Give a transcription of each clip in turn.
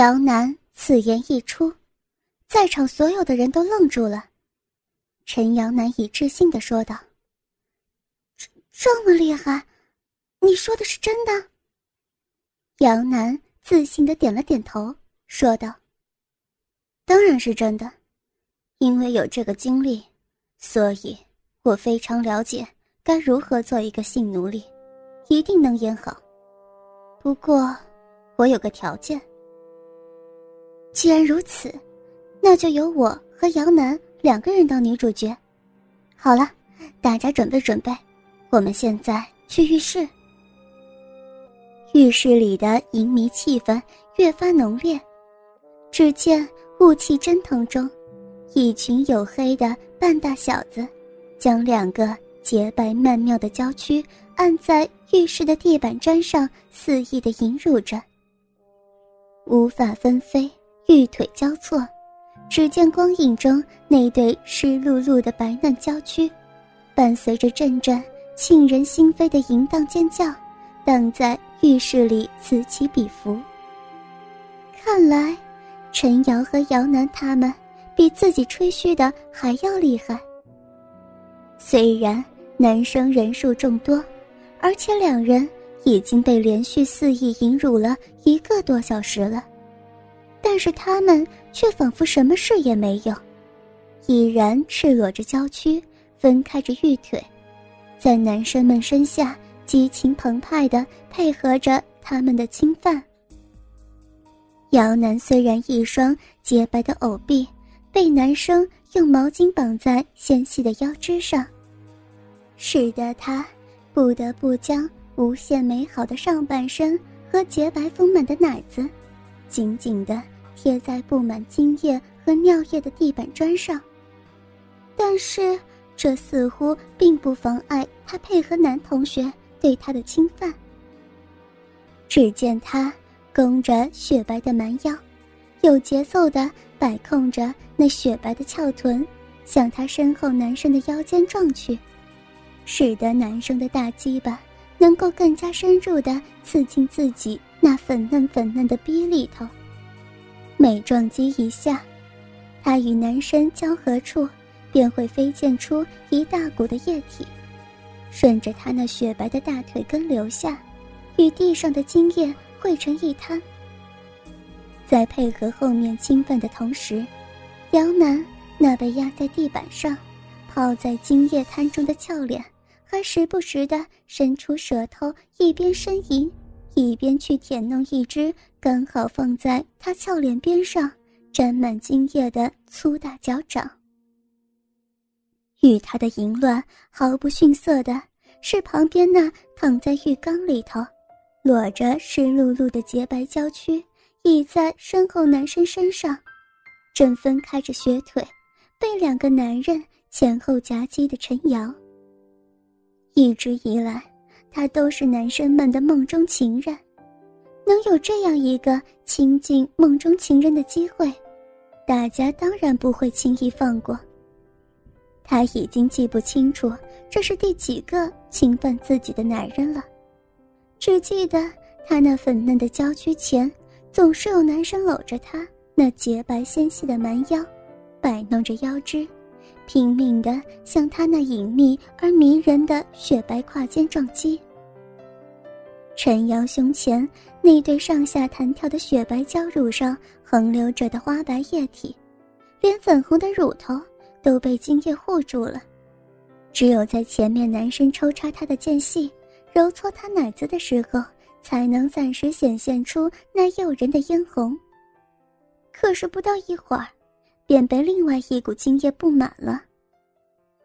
姚楠此言一出，在场所有的人都愣住了。陈阳难以置信的说道：“这这么厉害，你说的是真的？”姚楠自信的点了点头，说道：“当然是真的，因为有这个经历，所以我非常了解该如何做一个性奴隶，一定能演好。不过，我有个条件。”既然如此，那就由我和杨楠两个人当女主角。好了，大家准备准备，我们现在去浴室。浴室里的淫迷气氛越发浓烈，只见雾气蒸腾中，一群黝黑的半大小子，将两个洁白曼妙的娇躯按在浴室的地板砖上，肆意的淫辱着，无法纷飞。玉腿交错，只见光影中那对湿漉漉的白嫩娇躯，伴随着阵阵沁人心扉的淫荡尖叫，荡在浴室里此起彼伏。看来，陈瑶和姚楠他们比自己吹嘘的还要厉害。虽然男生人数众多，而且两人已经被连续肆意淫辱了一个多小时了。但是他们却仿佛什么事也没有，已然赤裸着娇躯，分开着玉腿，在男生们身下激情澎湃地配合着他们的侵犯。姚楠虽然一双洁白的藕臂被男生用毛巾绑在纤细的腰肢上，使得他不得不将无限美好的上半身和洁白丰满的奶子。紧紧地贴在布满精液和尿液的地板砖上，但是这似乎并不妨碍他配合男同学对他的侵犯。只见他弓着雪白的蛮腰，有节奏地摆控着那雪白的翘臀，向他身后男生的腰间撞去，使得男生的大鸡巴能够更加深入地刺进自己。那粉嫩粉嫩的逼里头，每撞击一下，他与男生交合处便会飞溅出一大股的液体，顺着他那雪白的大腿根流下，与地上的精液汇成一滩。在配合后面侵犯的同时，姚楠那被压在地板上、泡在精液滩中的俏脸，还时不时的伸出舌头，一边呻吟。一边去舔弄一只刚好放在他俏脸边上、沾满精液的粗大脚掌。与他的淫乱毫不逊色的是，旁边那躺在浴缸里头、裸着湿漉漉的洁白娇躯倚在身后男生身上，正分开着雪腿，被两个男人前后夹击的陈瑶。一直以来。他都是男生们的梦中情人，能有这样一个亲近梦中情人的机会，大家当然不会轻易放过。他已经记不清楚这是第几个侵犯自己的男人了，只记得他那粉嫩的娇躯前，总是有男生搂着他那洁白纤细的蛮腰，摆弄着腰肢。拼命地向他那隐秘而迷人的雪白胯间撞击。陈瑶胸前那对上下弹跳的雪白娇乳上横流着的花白液体，连粉红的乳头都被精液护住了。只有在前面男生抽插她的间隙，揉搓她奶子的时候，才能暂时显现出那诱人的嫣红。可是不到一会儿。便被另外一股精液布满了。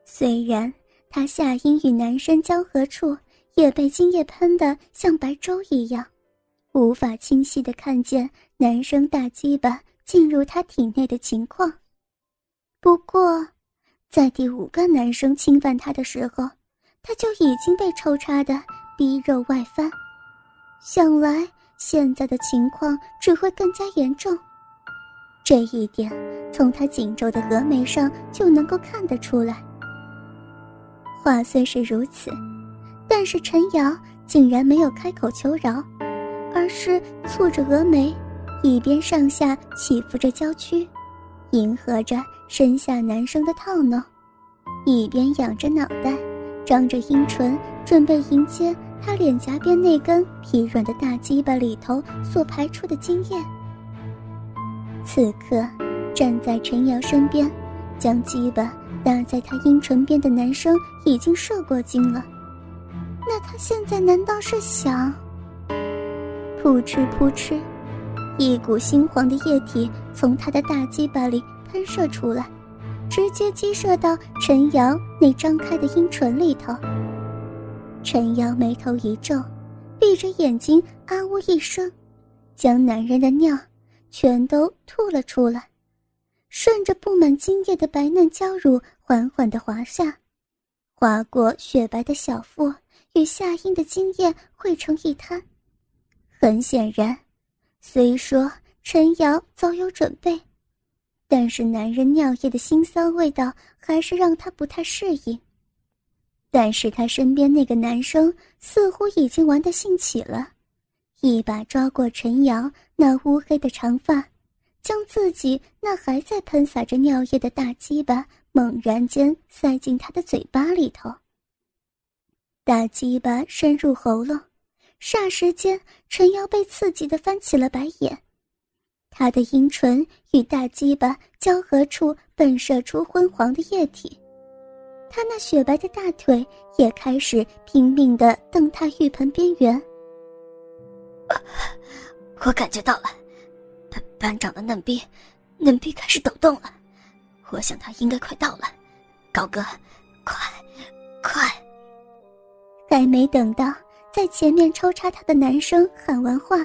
虽然他下阴与男生交合处也被精液喷得像白粥一样，无法清晰的看见男生大鸡巴进入他体内的情况。不过，在第五个男生侵犯他的时候，他就已经被抽插的逼肉外翻。想来现在的情况只会更加严重。这一点，从他紧皱的峨眉上就能够看得出来。话虽是如此，但是陈瑶竟然没有开口求饶，而是蹙着峨眉，一边上下起伏着娇躯，迎合着身下男生的套弄，一边仰着脑袋，张着阴唇，准备迎接他脸颊边那根疲软的大鸡巴里头所排出的精液。此刻，站在陈瑶身边，将鸡巴搭在他阴唇边的男生已经射过精了。那他现在难道是想？噗嗤噗嗤，一股猩黄的液体从他的大鸡巴里喷射出来，直接击射到陈瑶那张开的阴唇里头。陈瑶眉头一皱，闭着眼睛啊呜一声，将男人的尿全都吐了出来，顺着布满精液的白嫩娇乳缓缓地滑下，划过雪白的小腹。与夏阴的精液汇成一滩，很显然，虽说陈瑶早有准备，但是男人尿液的腥臊味道还是让他不太适应。但是他身边那个男生似乎已经玩得兴起了，一把抓过陈瑶那乌黑的长发，将自己那还在喷洒着尿液的大鸡巴猛然间塞进他的嘴巴里头。大鸡巴深入喉咙，霎时间，陈瑶被刺激的翻起了白眼。他的阴唇与大鸡巴交合处迸射出昏黄的液体，他那雪白的大腿也开始拼命的蹬踏浴盆边缘。我感觉到了，班班长的嫩逼，嫩逼开始抖动了。我想他应该快到了，高哥，快，快！还没等到在前面抽插他的男生喊完话，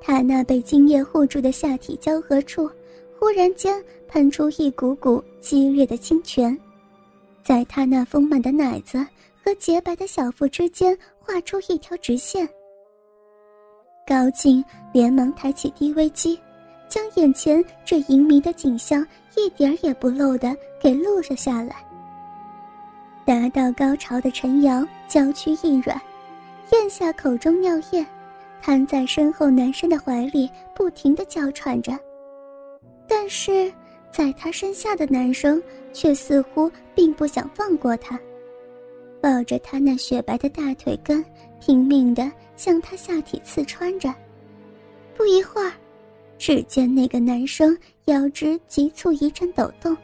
他那被精液护住的下体交合处，忽然间喷出一股股激烈的清泉，在他那丰满的奶子和洁白的小腹之间画出一条直线。高进连忙抬起 DV 机，将眼前这淫迷的景象一点也不漏的给录了下来。达到高潮的陈瑶娇躯一软，咽下口中尿液，瘫在身后男生的怀里，不停的娇喘着。但是，在他身下的男生却似乎并不想放过他，抱着他那雪白的大腿根，拼命的向他下体刺穿着。不一会儿，只见那个男生腰肢急促一阵抖动。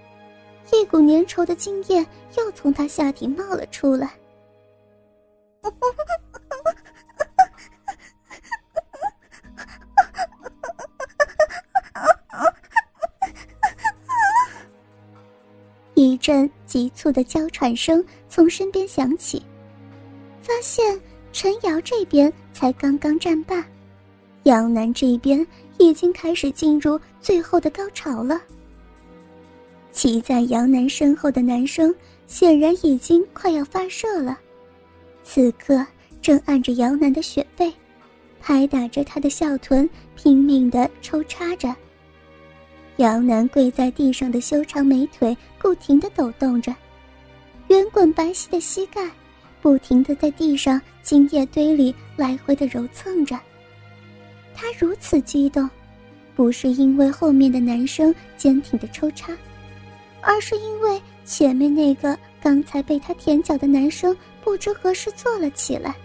一股粘稠的精液又从他下体冒了出来，一阵急促的娇喘声从身边响起，发现陈瑶这边才刚刚战罢，杨楠这边已经开始进入最后的高潮了。骑在杨楠身后的男生显然已经快要发射了，此刻正按着杨楠的雪背，拍打着他的笑臀，拼命的抽插着。杨楠跪在地上的修长美腿不停的抖动着，圆滚白皙的膝盖不停的在地上精液堆里来回的揉蹭着。他如此激动，不是因为后面的男生坚挺的抽插。而是因为前面那个刚才被他舔脚的男生不知何时坐了起来，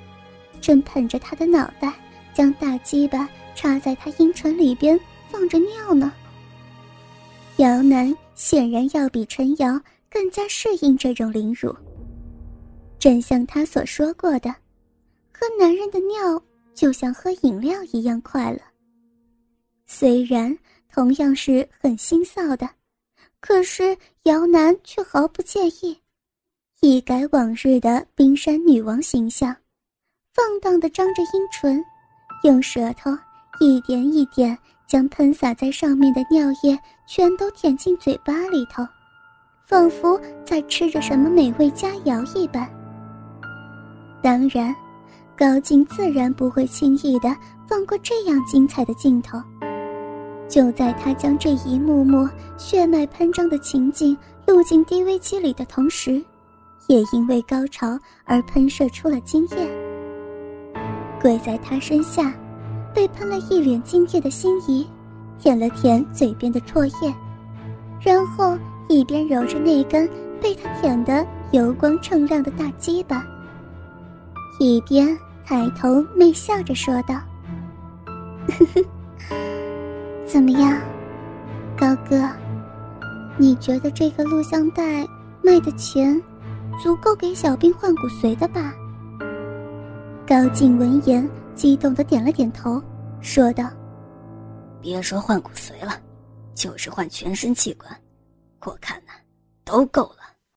正捧着他的脑袋，将大鸡巴插在他阴唇里边放着尿呢。姚楠显然要比陈瑶更加适应这种凌辱。正像他所说过的，喝男人的尿就像喝饮料一样快乐。虽然同样是很心臊的。可是姚楠却毫不介意，一改往日的冰山女王形象，放荡的张着阴唇，用舌头一点一点将喷洒在上面的尿液全都舔进嘴巴里头，仿佛在吃着什么美味佳肴一般。当然，高进自然不会轻易的放过这样精彩的镜头。就在他将这一幕幕血脉喷张的情景录进 DV 机里的同时，也因为高潮而喷射出了精液。跪在他身下，被喷了一脸精液的心仪，舔了舔嘴边的唾液，然后一边揉着那根被他舔得油光锃亮的大鸡巴，一边抬头媚笑着说道：“呵呵，怎么样，高哥？你觉得这个录像带卖的钱足够给小兵换骨髓的吧？”高进闻言，激动的点了点头，说道：“别说换骨髓了，就是换全身器官，我看呐，都够了。”